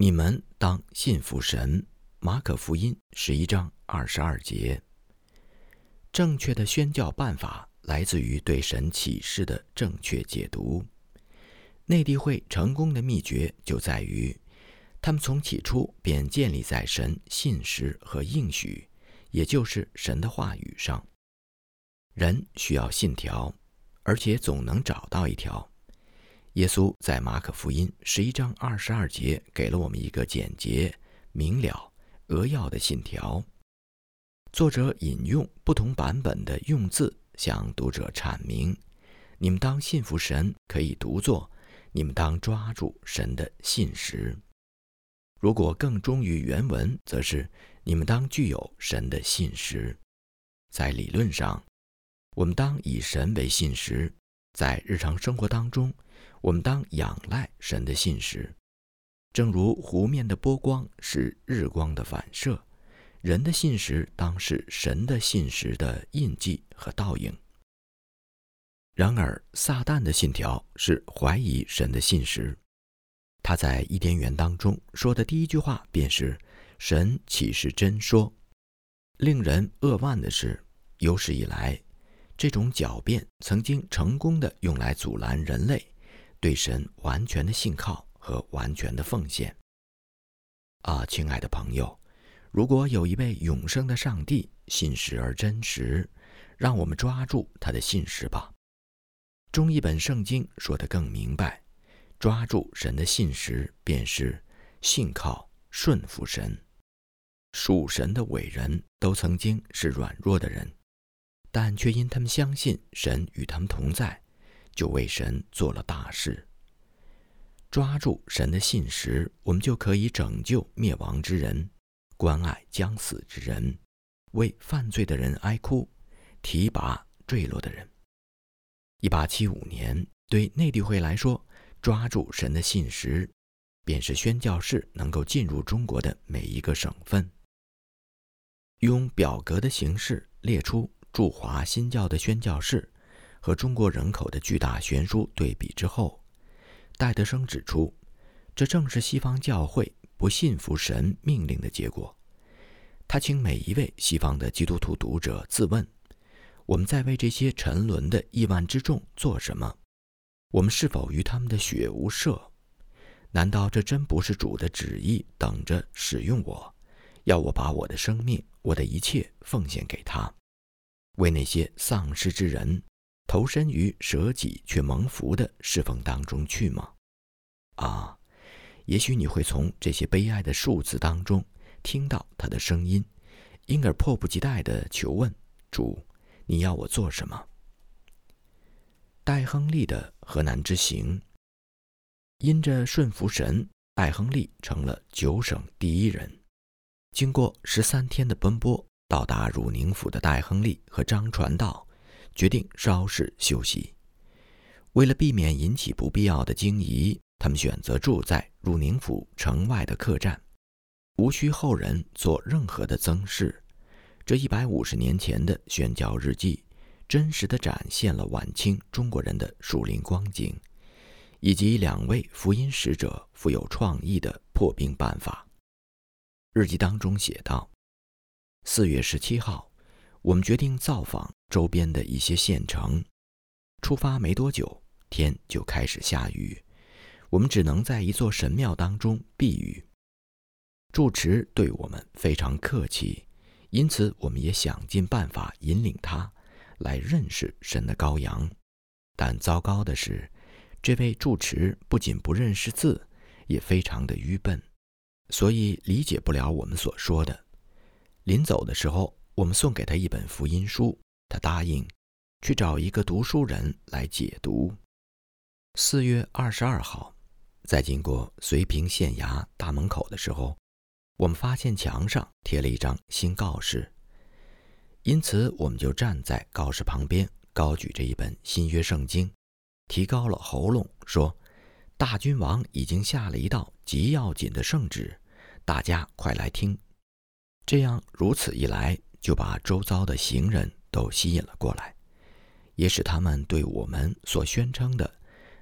你们当信服神。马可福音十一章二十二节。正确的宣教办法来自于对神启示的正确解读。内地会成功的秘诀就在于，他们从起初便建立在神信实和应许，也就是神的话语上。人需要信条，而且总能找到一条。耶稣在马可福音十一章二十二节给了我们一个简洁明了。扼要的信条，作者引用不同版本的用字，向读者阐明：你们当信服神，可以读作“你们当抓住神的信实”；如果更忠于原文，则是“你们当具有神的信实”。在理论上，我们当以神为信实；在日常生活当中，我们当仰赖神的信实。正如湖面的波光是日光的反射，人的信实当是神的信实的印记和倒影。然而，撒旦的信条是怀疑神的信实。他在伊甸园当中说的第一句话便是：“神岂是真说？”令人扼腕的是，有史以来，这种狡辩曾经成功的用来阻拦人类对神完全的信靠。和完全的奉献。啊，亲爱的朋友，如果有一位永生的上帝，信实而真实，让我们抓住他的信实吧。中一本圣经说得更明白：抓住神的信实，便是信靠顺服神。属神的伟人都曾经是软弱的人，但却因他们相信神与他们同在，就为神做了大事。抓住神的信实，我们就可以拯救灭亡之人，关爱将死之人，为犯罪的人哀哭，提拔坠落的人。一八七五年，对内地会来说，抓住神的信实，便是宣教士能够进入中国的每一个省份。用表格的形式列出驻华新教的宣教士和中国人口的巨大悬殊对比之后。戴德生指出，这正是西方教会不信服神命令的结果。他请每一位西方的基督徒读者自问：我们在为这些沉沦的亿万之众做什么？我们是否与他们的血无涉？难道这真不是主的旨意，等着使用我，要我把我的生命、我的一切奉献给他，为那些丧失之人？投身于舍己却蒙福的侍奉当中去吗？啊，也许你会从这些悲哀的数字当中听到他的声音，因而迫不及待地求问主：“你要我做什么？”戴亨利的河南之行，因着顺服神，戴亨利成了九省第一人。经过十三天的奔波，到达汝宁府的戴亨利和张传道。决定稍事休息。为了避免引起不必要的惊疑，他们选择住在汝宁府城外的客栈，无需后人做任何的增饰。这一百五十年前的宣教日记，真实的展现了晚清中国人的树林光景，以及两位福音使者富有创意的破冰办法。日记当中写道：“四月十七号，我们决定造访。”周边的一些县城，出发没多久，天就开始下雨，我们只能在一座神庙当中避雨。住持对我们非常客气，因此我们也想尽办法引领他来认识神的羔羊。但糟糕的是，这位住持不仅不认识字，也非常的愚笨，所以理解不了我们所说的。临走的时候，我们送给他一本福音书。他答应去找一个读书人来解读。四月二十二号，在经过绥平县衙大门口的时候，我们发现墙上贴了一张新告示，因此我们就站在告示旁边，高举着一本新约圣经，提高了喉咙说：“大君王已经下了一道极要紧的圣旨，大家快来听。”这样如此一来，就把周遭的行人。都吸引了过来，也使他们对我们所宣称的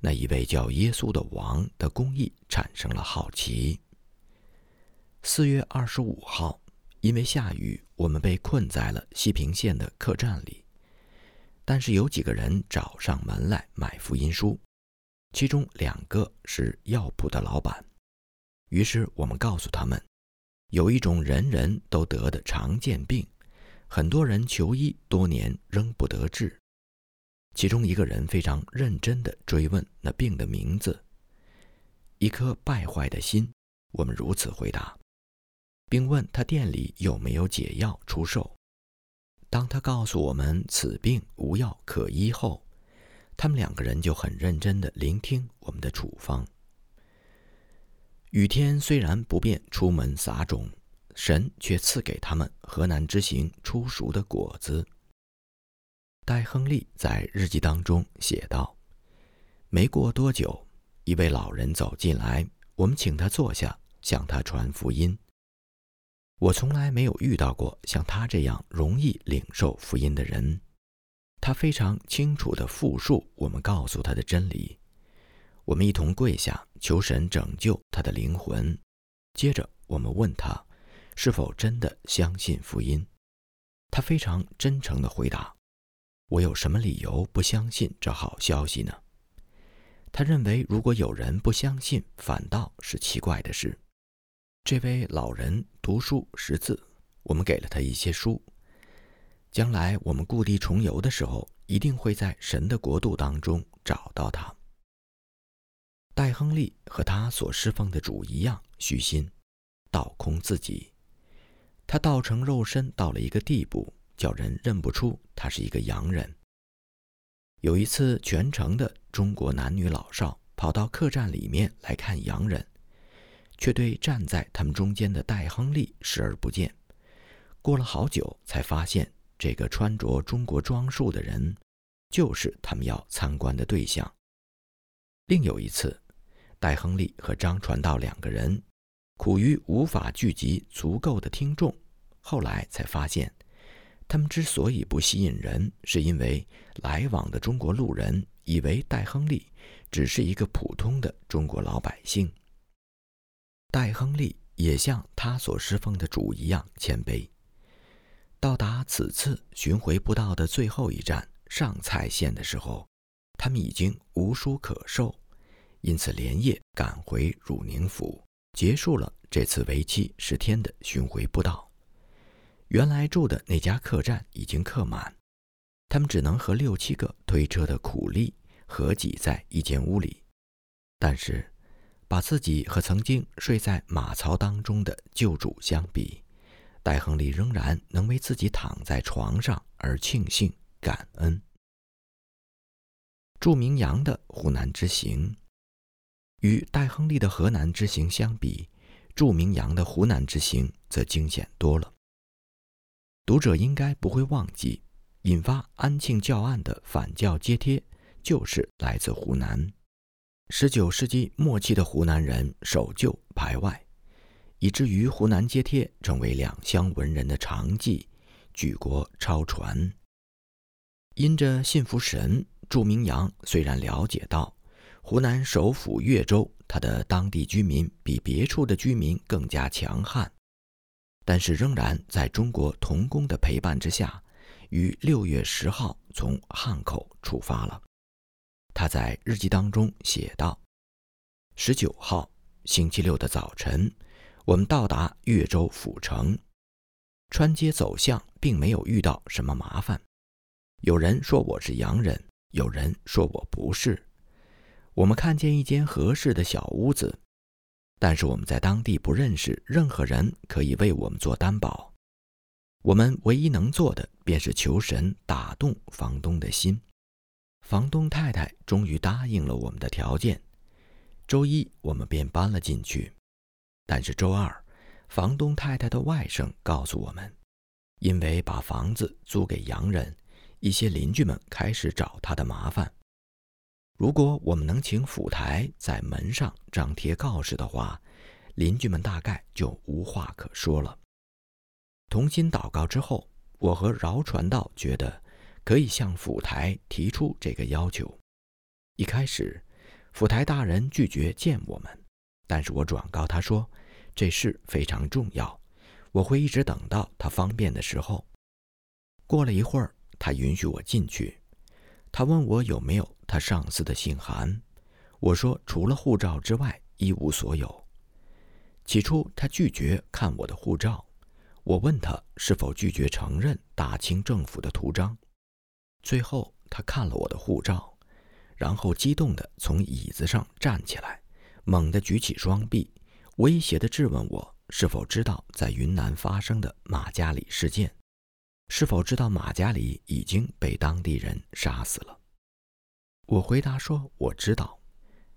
那一位叫耶稣的王的公义产生了好奇。四月二十五号，因为下雨，我们被困在了西平县的客栈里。但是有几个人找上门来买福音书，其中两个是药铺的老板。于是我们告诉他们，有一种人人都得的常见病，很多人求医多年仍不得治。其中一个人非常认真地追问那病的名字：“一颗败坏的心。”我们如此回答，并问他店里有没有解药出售。当他告诉我们此病无药可医后，他们两个人就很认真地聆听我们的处方。雨天虽然不便出门撒种，神却赐给他们河南之行初熟的果子。戴亨利在日记当中写道：“没过多久，一位老人走进来，我们请他坐下，向他传福音。”我从来没有遇到过像他这样容易领受福音的人。他非常清楚地复述我们告诉他的真理。我们一同跪下求神拯救他的灵魂。接着，我们问他是否真的相信福音。他非常真诚地回答：“我有什么理由不相信这好消息呢？”他认为，如果有人不相信，反倒是奇怪的事。这位老人读书识字，我们给了他一些书。将来我们故地重游的时候，一定会在神的国度当中找到他。戴亨利和他所侍奉的主一样虚心，倒空自己。他道成肉身到了一个地步，叫人认不出他是一个洋人。有一次，全城的中国男女老少跑到客栈里面来看洋人。却对站在他们中间的戴亨利视而不见。过了好久，才发现这个穿着中国装束的人，就是他们要参观的对象。另有一次，戴亨利和张传道两个人苦于无法聚集足够的听众，后来才发现，他们之所以不吸引人，是因为来往的中国路人以为戴亨利只是一个普通的中国老百姓。戴亨利也像他所侍奉的主一样谦卑。到达此次巡回不到的最后一站上蔡县的时候，他们已经无书可授，因此连夜赶回汝宁府，结束了这次为期十天的巡回步道。原来住的那家客栈已经客满，他们只能和六七个推车的苦力合挤在一间屋里，但是。把自己和曾经睡在马槽当中的旧主相比，戴亨利仍然能为自己躺在床上而庆幸感恩。祝明阳的湖南之行，与戴亨利的河南之行相比，祝明阳的湖南之行则惊险多了。读者应该不会忘记，引发安庆教案的反教揭贴，就是来自湖南。十九世纪末期的湖南人守旧排外，以至于湖南揭贴成为两乡文人的常记，举国超传。因着信服神，祝明阳虽然了解到湖南首府岳州，他的当地居民比别处的居民更加强悍，但是仍然在中国童工的陪伴之下，于六月十号从汉口出发了。他在日记当中写道：“十九号星期六的早晨，我们到达岳州府城，穿街走巷，并没有遇到什么麻烦。有人说我是洋人，有人说我不是。我们看见一间合适的小屋子，但是我们在当地不认识任何人可以为我们做担保。我们唯一能做的，便是求神打动房东的心。”房东太太终于答应了我们的条件，周一我们便搬了进去。但是周二，房东太太的外甥告诉我们，因为把房子租给洋人，一些邻居们开始找他的麻烦。如果我们能请府台在门上张贴告示的话，邻居们大概就无话可说了。同心祷告之后，我和饶传道觉得。可以向府台提出这个要求。一开始，府台大人拒绝见我们，但是我转告他说，这事非常重要，我会一直等到他方便的时候。过了一会儿，他允许我进去。他问我有没有他上司的信函，我说除了护照之外一无所有。起初他拒绝看我的护照，我问他是否拒绝承认大清政府的图章。最后他看了我的护照，然后激动地从椅子上站起来，猛地举起双臂。威胁地质问我是否知道在云南发生的马加里事件，是否知道马加里已经被当地人杀死了。我回答说我知道。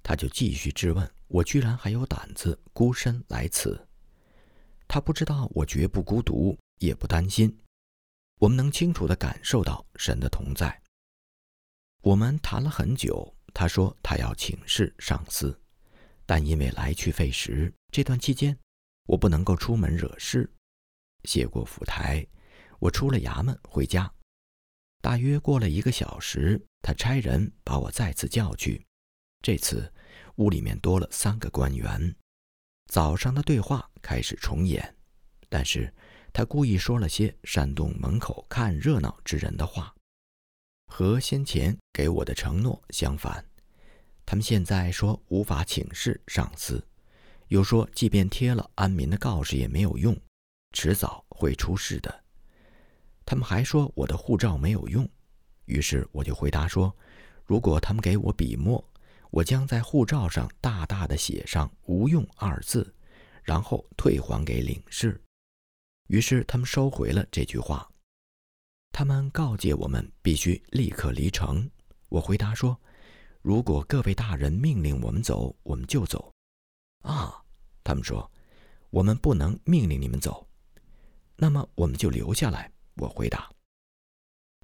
他就继续质问我，居然还有胆子孤身来此。他不知道我绝不孤独，也不担心。我们能清楚地感受到神的同在。我们谈了很久。他说他要请示上司。但因为来去费时，这段期间我不能够出门惹事。谢过府台，我出了衙门回家。大约过了一个小时，他差人把我再次叫去。这次屋里面多了三个官员。早上的对话开始重演，但是他故意说了些煽动门口看热闹之人的话，和先前给我的承诺相反。他们现在说无法请示上司，又说即便贴了安民的告示也没有用，迟早会出事的。他们还说我的护照没有用，于是我就回答说，如果他们给我笔墨，我将在护照上大大的写上“无用”二字，然后退还给领事。于是他们收回了这句话。他们告诫我们必须立刻离城。我回答说。如果各位大人命令我们走，我们就走。啊，他们说，我们不能命令你们走，那么我们就留下来。我回答。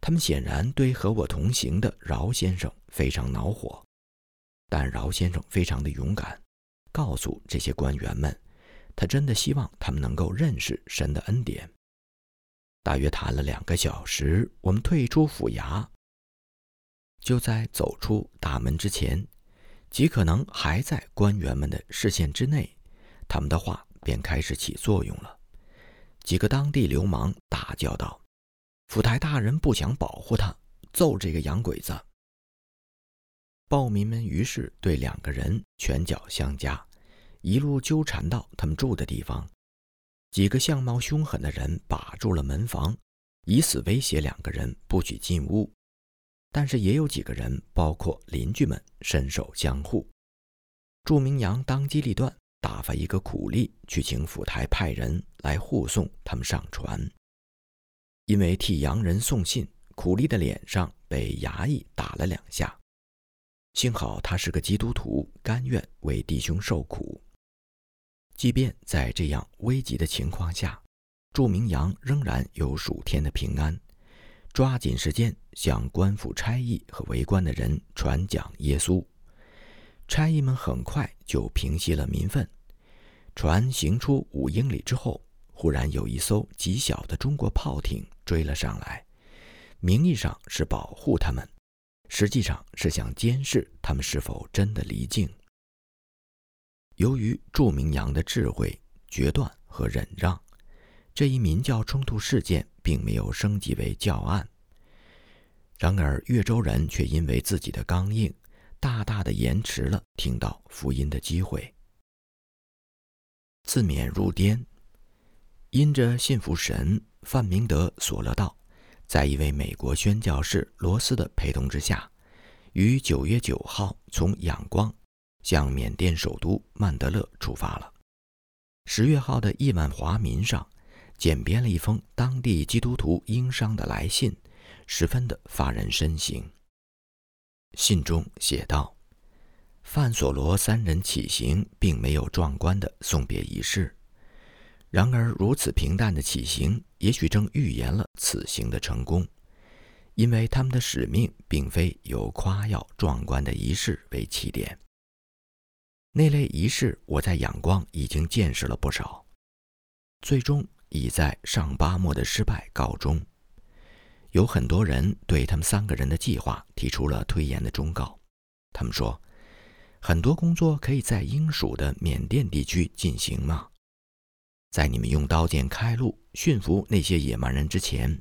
他们显然对和我同行的饶先生非常恼火，但饶先生非常的勇敢，告诉这些官员们，他真的希望他们能够认识神的恩典。大约谈了两个小时，我们退出府衙。就在走出大门之前，极可能还在官员们的视线之内，他们的话便开始起作用了。几个当地流氓大叫道：“府台大人不想保护他，揍这个洋鬼子！”暴民们于是对两个人拳脚相加，一路纠缠到他们住的地方。几个相貌凶狠的人把住了门房，以死威胁两个人不许进屋。但是也有几个人，包括邻居们，伸手相护。祝明阳当机立断，打发一个苦力去请府台派人来护送他们上船。因为替洋人送信，苦力的脸上被衙役打了两下。幸好他是个基督徒，甘愿为弟兄受苦。即便在这样危急的情况下，祝明阳仍然有数天的平安。抓紧时间向官府差役和围观的人传讲耶稣。差役们很快就平息了民愤。船行出五英里之后，忽然有一艘极小的中国炮艇追了上来，名义上是保护他们，实际上是想监视他们是否真的离境。由于祝明阳的智慧、决断和忍让。这一民教冲突事件并没有升级为教案，然而越州人却因为自己的刚硬，大大的延迟了听到福音的机会。自勉入颠，因着信服神，范明德索勒道，在一位美国宣教士罗斯的陪同之下，于九月九号从仰光向缅甸首都曼德勒出发了。十月号的亿万华民上。简编了一封当地基督徒英商的来信，十分的发人深省。信中写道：“范索罗三人起行，并没有壮观的送别仪式。然而，如此平淡的起行，也许正预言了此行的成功，因为他们的使命并非由夸耀壮观的仪式为起点。那类仪式，我在仰光已经见识了不少，最终。”已在上巴莫的失败告终，有很多人对他们三个人的计划提出了推延的忠告。他们说，很多工作可以在英属的缅甸地区进行吗？在你们用刀剑开路、驯服那些野蛮人之前，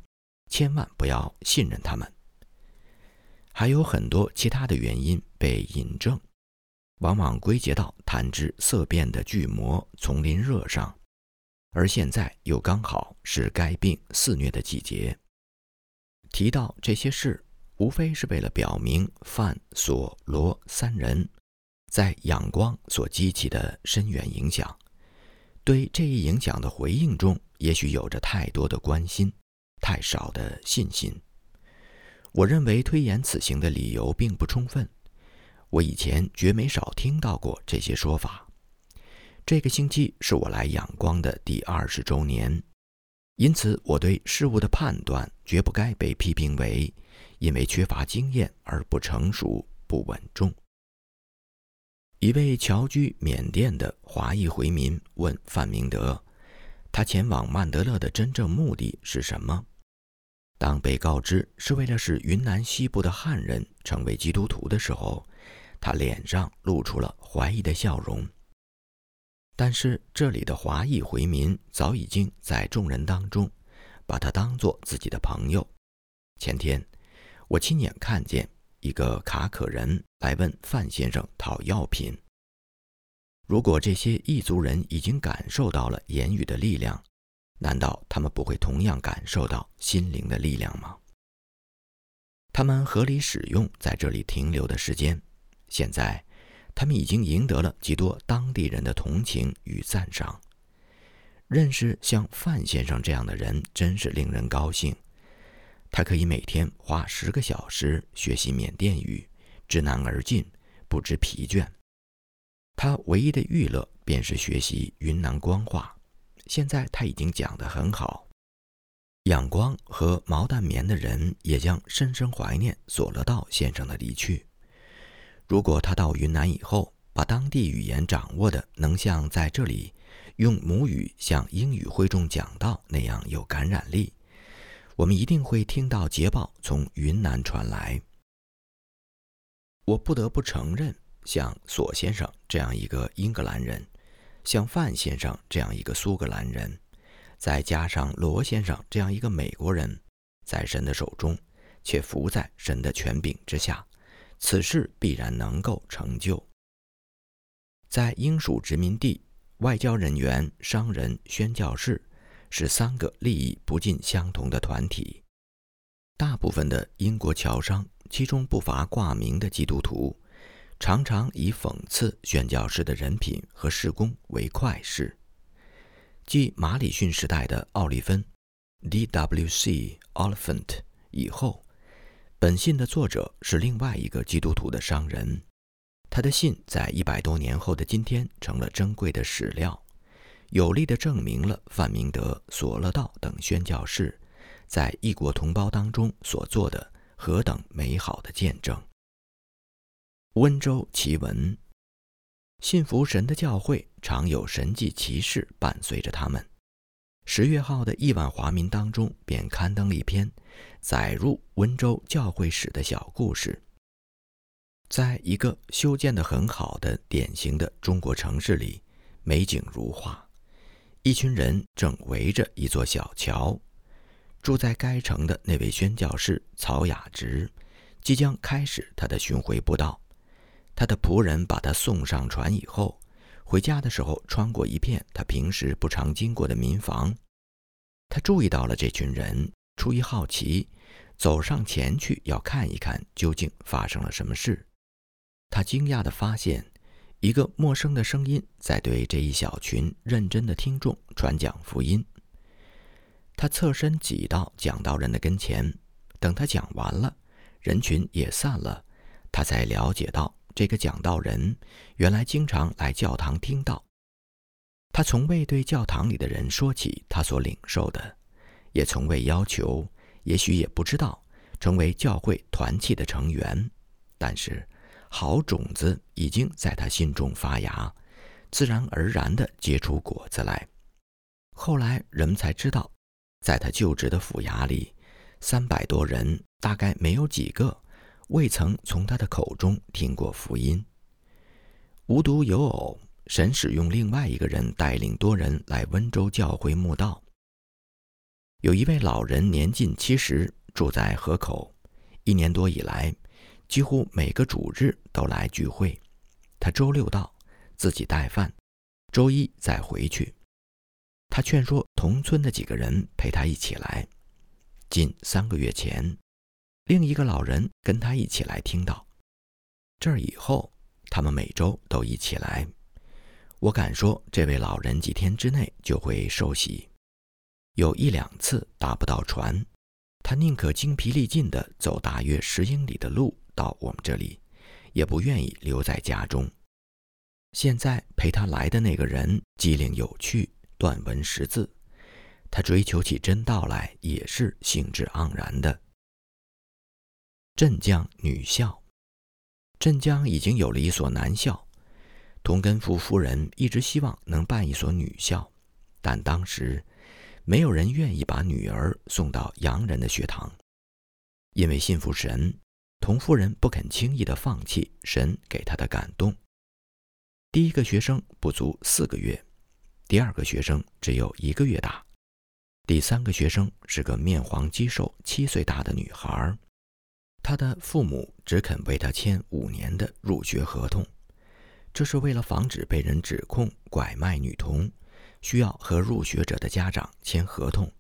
千万不要信任他们。还有很多其他的原因被引证，往往归结到谈之色变的巨魔丛林热上，而现在又刚好是该病肆虐的季节。提到这些事，无非是为了表明范、索、罗三人在仰光所激起的深远影响。对这一影响的回应中，也许有着太多的关心，太少的信心。我认为推延此行的理由并不充分。我以前绝没少听到过这些说法。这个星期是我来仰光的第二十周年，因此我对事物的判断绝不该被批评为因为缺乏经验而不成熟、不稳重。一位侨居缅甸的华裔回民问范明德：“他前往曼德勒的真正目的是什么？”当被告知是为了使云南西部的汉人成为基督徒的时候，他脸上露出了怀疑的笑容。但是这里的华裔回民早已经在众人当中把他当作自己的朋友。前天，我亲眼看见一个卡可人来问范先生讨药品。如果这些异族人已经感受到了言语的力量，难道他们不会同样感受到心灵的力量吗？他们合理使用在这里停留的时间，现在，他们已经赢得了极多当地人的同情与赞赏。认识像范先生这样的人，真是令人高兴。他可以每天花十个小时学习缅甸语，知难而进，不知疲倦。他唯一的娱乐便是学习云南官话。现在他已经讲得很好，仰光和毛淡棉的人也将深深怀念索勒道先生的离去。如果他到云南以后，把当地语言掌握的能像在这里用母语向英语会众讲道那样有感染力，我们一定会听到捷报从云南传来。我不得不承认，像索先生这样一个英格兰人。像范先生这样一个苏格兰人，再加上罗先生这样一个美国人，在神的手中，却伏在神的权柄之下，此事必然能够成就。在英属殖民地，外交人员、商人、宣教士是三个利益不尽相同的团体。大部分的英国侨商，其中不乏挂名的基督徒。常常以讽刺宣教士的人品和事工为快事。继马里逊时代的奥利芬 （D.W.C. Oliphant） 以后，本信的作者是另外一个基督徒的商人。他的信在一百多年后的今天成了珍贵的史料，有力地证明了范明德、索勒道等宣教士在异国同胞当中所做的何等美好的见证。温州奇闻，信服神的教会常有神迹奇事伴随着他们。十月号的《亿万华民》当中便刊登了一篇载入温州教会史的小故事。在一个修建的很好的典型的中国城市里，美景如画，一群人正围着一座小桥。住在该城的那位宣教士曹雅直，即将开始他的巡回布道。他的仆人把他送上船以后，回家的时候穿过一片他平时不常经过的民房，他注意到了这群人，出于好奇，走上前去要看一看究竟发生了什么事。他惊讶地发现，一个陌生的声音在对这一小群认真的听众传讲福音。他侧身挤到讲道人的跟前，等他讲完了，人群也散了，他才了解到。这个讲道人原来经常来教堂听道，他从未对教堂里的人说起他所领受的，也从未要求，也许也不知道成为教会团契的成员。但是，好种子已经在他心中发芽，自然而然地结出果子来。后来人们才知道，在他就职的府衙里，三百多人大概没有几个。未曾从他的口中听过福音。无独有偶，神使用另外一个人带领多人来温州教会墓道。有一位老人年近七十，住在河口，一年多以来，几乎每个主日都来聚会。他周六到，自己带饭，周一再回去。他劝说同村的几个人陪他一起来。近三个月前，另一个老人跟他一起来听到。这儿以后，他们每周都一起来。我敢说，这位老人几天之内就会受洗。有一两次打不到船，他宁可精疲力尽地走大约十英里的路到我们这里，也不愿意留在家中。现在陪他来的那个人机灵有趣，断文识字。他追求起真道来也是兴致盎然的。镇江女校，镇江已经有了一所男校，同根福夫人一直希望能办一所女校，但当时没有人愿意把女儿送到洋人的学堂，因为信服神，童夫人不肯轻易的放弃神给她的感动。第一个学生不足四个月，第二个学生只有一个月大。第三个学生是个面黄肌瘦、七岁大的女孩，她的父母只肯为她签五年的入学合同，这是为了防止被人指控拐卖女童，需要和入学者的家长签合同。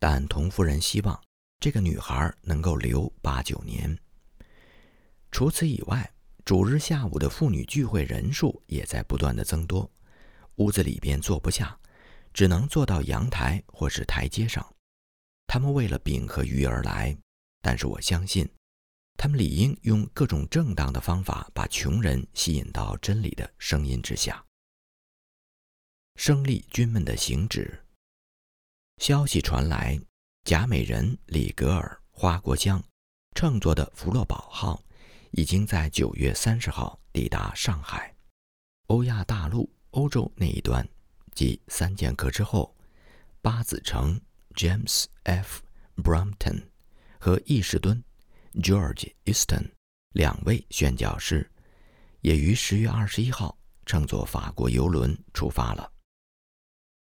但童夫人希望这个女孩能够留八九年。除此以外，主日下午的妇女聚会人数也在不断的增多，屋子里边坐不下。只能坐到阳台或是台阶上。他们为了饼和鱼而来，但是我相信，他们理应用各种正当的方法把穷人吸引到真理的声音之下。生力军们的行止。消息传来，贾美人、李格尔、花国江乘坐的福洛堡号已经在九月三十号抵达上海。欧亚大陆、欧洲那一端。即三剑客之后，八子城 James F. Brompton 和易士敦 George Easton 两位宣教师，也于十月二十一号乘坐法国游轮出发了。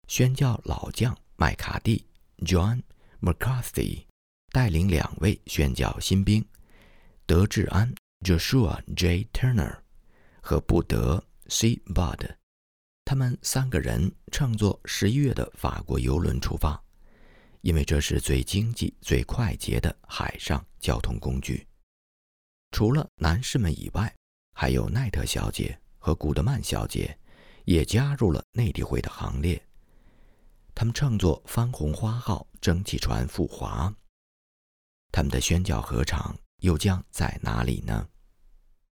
宣教老将麦卡蒂 John McCarthy 带领两位宣教新兵德治安 Joshua J. Turner 和布德 C. Bud。他们三个人乘坐十一月的法国游轮出发，因为这是最经济、最快捷的海上交通工具。除了男士们以外，还有奈特小姐和古德曼小姐也加入了内地会的行列。他们乘坐番红花号蒸汽船赴华。他们的宣教合场又将在哪里呢？